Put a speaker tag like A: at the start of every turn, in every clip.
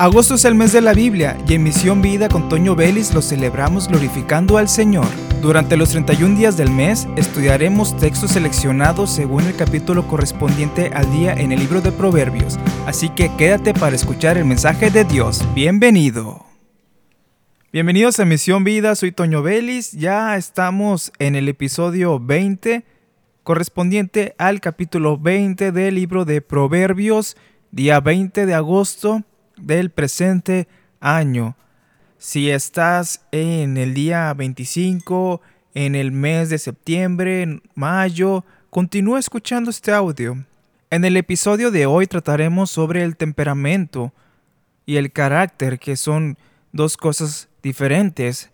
A: Agosto es el mes de la Biblia y en Misión Vida con Toño Vélez lo celebramos glorificando al Señor. Durante los 31 días del mes estudiaremos textos seleccionados según el capítulo correspondiente al día en el libro de Proverbios, así que quédate para escuchar el mensaje de Dios. Bienvenido. Bienvenidos a Misión Vida, soy Toño Vélez, ya estamos en el episodio 20 correspondiente al capítulo 20 del libro de Proverbios, día 20 de agosto del presente año. Si estás en el día 25, en el mes de septiembre, en mayo, continúa escuchando este audio. En el episodio de hoy trataremos sobre el temperamento y el carácter, que son dos cosas diferentes.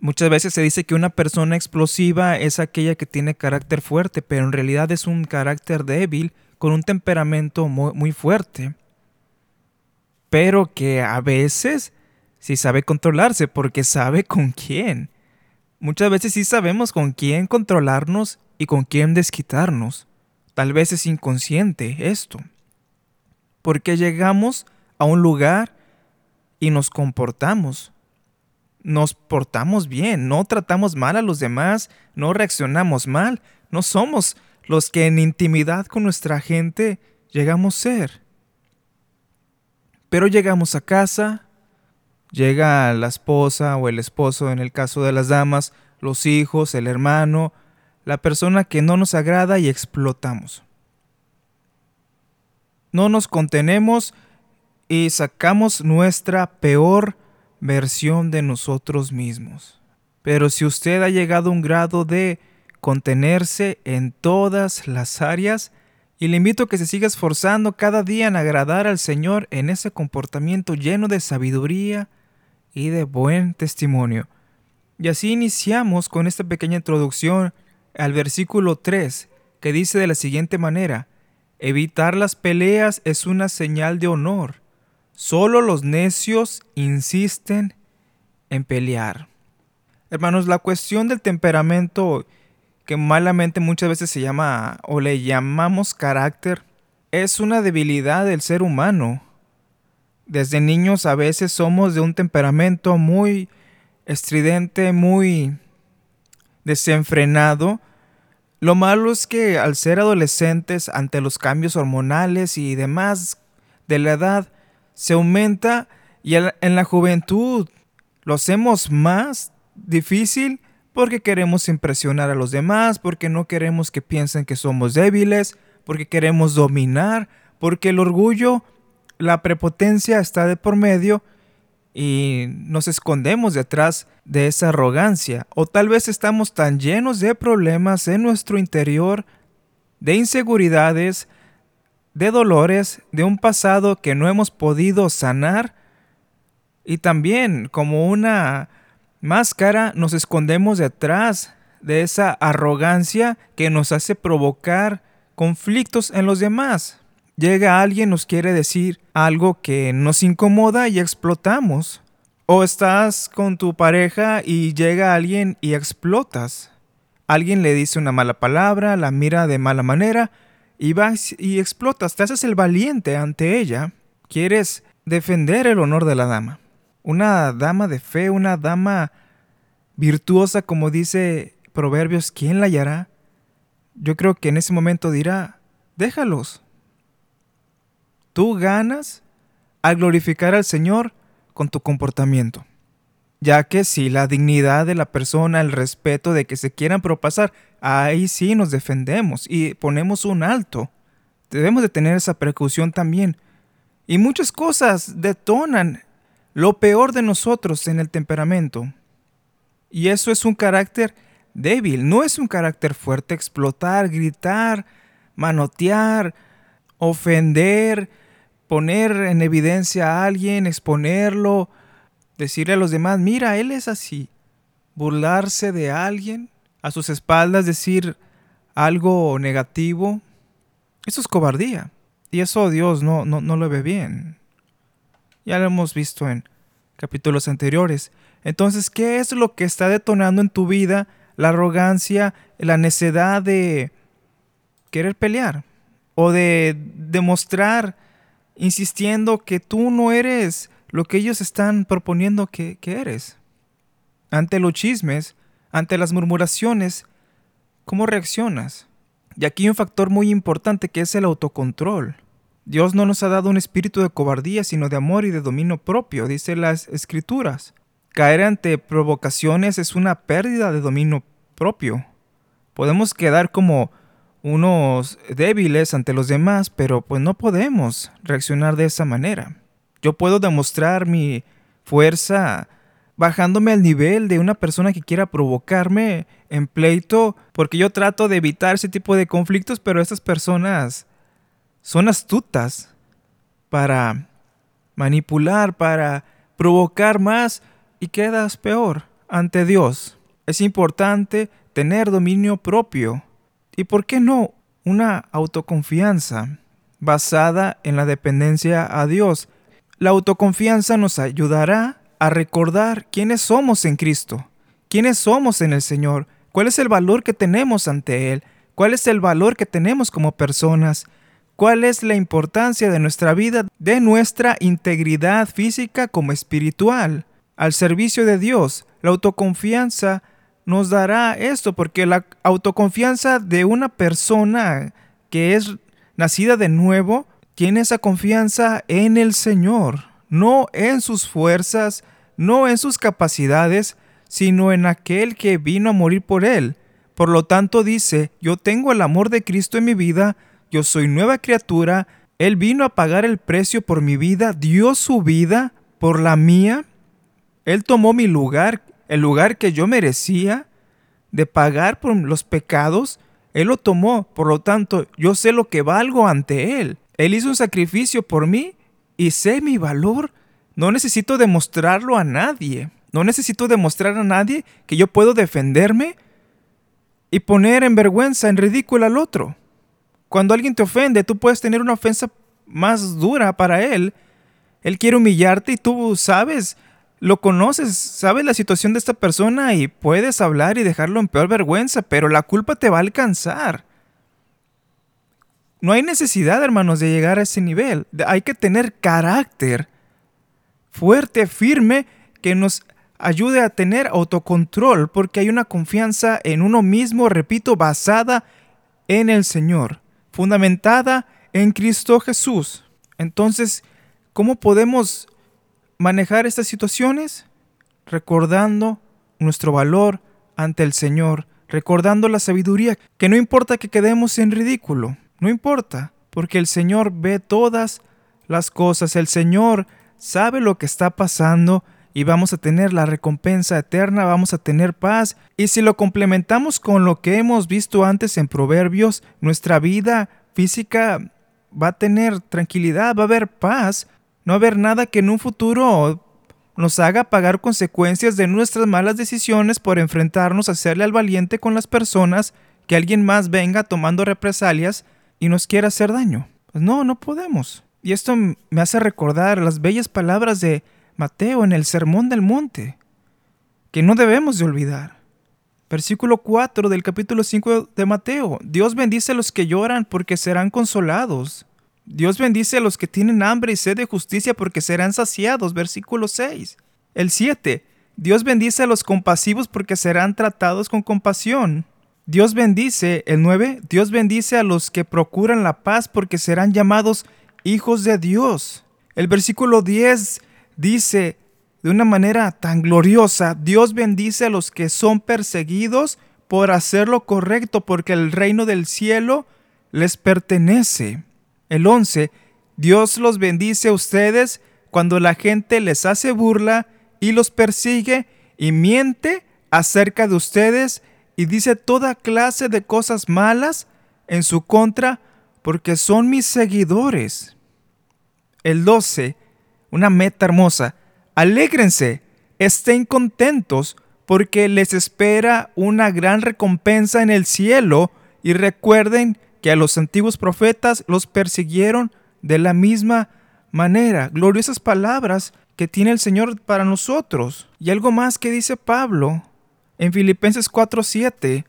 A: Muchas veces se dice que una persona explosiva es aquella que tiene carácter fuerte, pero en realidad es un carácter débil con un temperamento muy, muy fuerte pero que a veces sí sabe controlarse porque sabe con quién. Muchas veces sí sabemos con quién controlarnos y con quién desquitarnos. Tal vez es inconsciente esto. Porque llegamos a un lugar y nos comportamos. Nos portamos bien, no tratamos mal a los demás, no reaccionamos mal, no somos los que en intimidad con nuestra gente llegamos a ser. Pero llegamos a casa, llega la esposa o el esposo en el caso de las damas, los hijos, el hermano, la persona que no nos agrada y explotamos. No nos contenemos y sacamos nuestra peor versión de nosotros mismos. Pero si usted ha llegado a un grado de contenerse en todas las áreas, y le invito a que se siga esforzando cada día en agradar al Señor en ese comportamiento lleno de sabiduría y de buen testimonio. Y así iniciamos con esta pequeña introducción al versículo 3, que dice de la siguiente manera, Evitar las peleas es una señal de honor. Solo los necios insisten en pelear. Hermanos, la cuestión del temperamento que malamente muchas veces se llama o le llamamos carácter, es una debilidad del ser humano. Desde niños a veces somos de un temperamento muy estridente, muy desenfrenado. Lo malo es que al ser adolescentes, ante los cambios hormonales y demás de la edad, se aumenta y en la juventud lo hacemos más difícil porque queremos impresionar a los demás, porque no queremos que piensen que somos débiles, porque queremos dominar, porque el orgullo, la prepotencia está de por medio y nos escondemos detrás de esa arrogancia. O tal vez estamos tan llenos de problemas en nuestro interior, de inseguridades, de dolores, de un pasado que no hemos podido sanar y también como una máscara nos escondemos detrás de esa arrogancia que nos hace provocar conflictos en los demás. Llega alguien, nos quiere decir algo que nos incomoda y explotamos. O estás con tu pareja y llega alguien y explotas. Alguien le dice una mala palabra, la mira de mala manera y vas y explotas. Te haces el valiente ante ella. Quieres defender el honor de la dama una dama de fe, una dama virtuosa, como dice Proverbios, ¿quién la hallará? Yo creo que en ese momento dirá, déjalos. Tú ganas al glorificar al Señor con tu comportamiento. Ya que si la dignidad de la persona, el respeto de que se quieran propasar, ahí sí nos defendemos y ponemos un alto. Debemos de tener esa precaución también. Y muchas cosas detonan lo peor de nosotros en el temperamento. Y eso es un carácter débil, no es un carácter fuerte, explotar, gritar, manotear, ofender, poner en evidencia a alguien, exponerlo, decirle a los demás, mira, él es así, burlarse de alguien, a sus espaldas decir algo negativo, eso es cobardía. Y eso Dios no, no, no lo ve bien. Ya lo hemos visto en capítulos anteriores. Entonces, ¿qué es lo que está detonando en tu vida la arrogancia, la necedad de querer pelear o de demostrar insistiendo que tú no eres lo que ellos están proponiendo que, que eres. Ante los chismes, ante las murmuraciones, ¿cómo reaccionas? Y aquí hay un factor muy importante que es el autocontrol. Dios no nos ha dado un espíritu de cobardía, sino de amor y de dominio propio, dice las escrituras. Caer ante provocaciones es una pérdida de dominio propio. Podemos quedar como unos débiles ante los demás, pero pues no podemos reaccionar de esa manera. Yo puedo demostrar mi fuerza bajándome al nivel de una persona que quiera provocarme en pleito, porque yo trato de evitar ese tipo de conflictos, pero estas personas son astutas para manipular, para provocar más y quedas peor ante Dios. Es importante tener dominio propio y, ¿por qué no, una autoconfianza basada en la dependencia a Dios. La autoconfianza nos ayudará a recordar quiénes somos en Cristo, quiénes somos en el Señor, cuál es el valor que tenemos ante Él, cuál es el valor que tenemos como personas, cuál es la importancia de nuestra vida, de nuestra integridad física como espiritual, al servicio de Dios. La autoconfianza nos dará esto, porque la autoconfianza de una persona que es nacida de nuevo tiene esa confianza en el Señor no en sus fuerzas, no en sus capacidades, sino en aquel que vino a morir por él. Por lo tanto dice, yo tengo el amor de Cristo en mi vida, yo soy nueva criatura, Él vino a pagar el precio por mi vida, dio su vida por la mía, Él tomó mi lugar, el lugar que yo merecía de pagar por los pecados, Él lo tomó, por lo tanto yo sé lo que valgo ante Él. Él hizo un sacrificio por mí y sé mi valor. No necesito demostrarlo a nadie. No necesito demostrar a nadie que yo puedo defenderme y poner en vergüenza, en ridículo al otro. Cuando alguien te ofende, tú puedes tener una ofensa más dura para él. Él quiere humillarte y tú sabes, lo conoces, sabes la situación de esta persona y puedes hablar y dejarlo en peor vergüenza, pero la culpa te va a alcanzar. No hay necesidad, hermanos, de llegar a ese nivel. Hay que tener carácter fuerte, firme, que nos ayude a tener autocontrol, porque hay una confianza en uno mismo, repito, basada en el Señor, fundamentada en Cristo Jesús. Entonces, ¿cómo podemos manejar estas situaciones? Recordando nuestro valor ante el Señor, recordando la sabiduría, que no importa que quedemos en ridículo, no importa, porque el Señor ve todas las cosas, el Señor sabe lo que está pasando y vamos a tener la recompensa eterna, vamos a tener paz. Y si lo complementamos con lo que hemos visto antes en Proverbios, nuestra vida física va a tener tranquilidad, va a haber paz, no va a haber nada que en un futuro nos haga pagar consecuencias de nuestras malas decisiones por enfrentarnos a hacerle al valiente con las personas, que alguien más venga tomando represalias y nos quiere hacer daño. Pues no, no podemos. Y esto me hace recordar las bellas palabras de Mateo en el Sermón del Monte, que no debemos de olvidar. Versículo 4 del capítulo 5 de Mateo. Dios bendice a los que lloran porque serán consolados. Dios bendice a los que tienen hambre y sed de justicia porque serán saciados. Versículo 6. El 7. Dios bendice a los compasivos porque serán tratados con compasión. Dios bendice, el 9, Dios bendice a los que procuran la paz porque serán llamados hijos de Dios. El versículo 10 dice de una manera tan gloriosa, Dios bendice a los que son perseguidos por hacer lo correcto porque el reino del cielo les pertenece. El 11, Dios los bendice a ustedes cuando la gente les hace burla y los persigue y miente acerca de ustedes y dice toda clase de cosas malas en su contra porque son mis seguidores. El 12, una meta hermosa. Alégrense, estén contentos porque les espera una gran recompensa en el cielo y recuerden que a los antiguos profetas los persiguieron de la misma manera. Gloriosas palabras que tiene el Señor para nosotros. Y algo más que dice Pablo en Filipenses 4:7,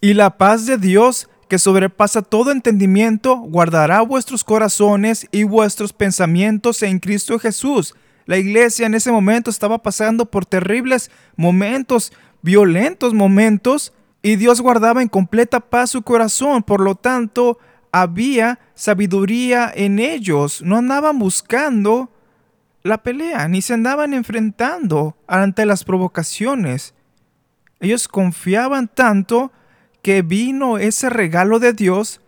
A: y la paz de Dios, que sobrepasa todo entendimiento, guardará vuestros corazones y vuestros pensamientos en Cristo Jesús. La iglesia en ese momento estaba pasando por terribles momentos, violentos momentos, y Dios guardaba en completa paz su corazón. Por lo tanto, había sabiduría en ellos. No andaban buscando la pelea, ni se andaban enfrentando ante las provocaciones. Ellos confiaban tanto que vino ese regalo de Dios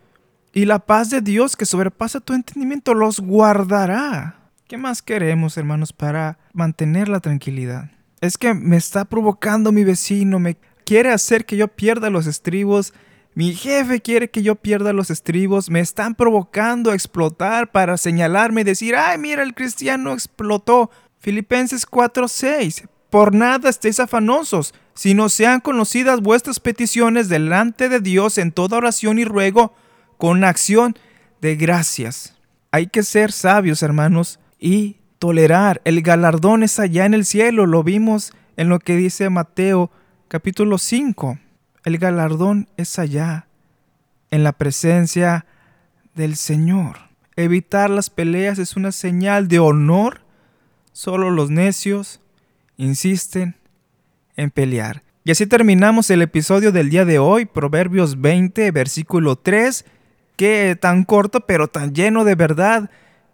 A: y la paz de Dios que sobrepasa tu entendimiento los guardará. ¿Qué más queremos, hermanos, para mantener la tranquilidad? Es que me está provocando mi vecino, me quiere hacer que yo pierda los estribos, mi jefe quiere que yo pierda los estribos, me están provocando a explotar para señalarme y decir, ay, mira, el cristiano explotó. Filipenses 4:6. Por nada estéis afanosos, sino sean conocidas vuestras peticiones delante de Dios en toda oración y ruego con acción de gracias. Hay que ser sabios, hermanos, y tolerar. El galardón es allá en el cielo, lo vimos en lo que dice Mateo capítulo 5. El galardón es allá, en la presencia del Señor. Evitar las peleas es una señal de honor. Solo los necios insisten en pelear. Y así terminamos el episodio del día de hoy, Proverbios 20, versículo 3, que tan corto pero tan lleno de verdad,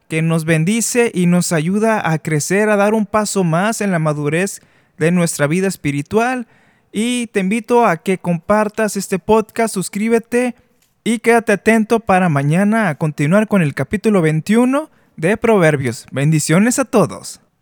A: que nos bendice y nos ayuda a crecer, a dar un paso más en la madurez de nuestra vida espiritual. Y te invito a que compartas este podcast, suscríbete y quédate atento para mañana a continuar con el capítulo 21 de Proverbios. Bendiciones a todos.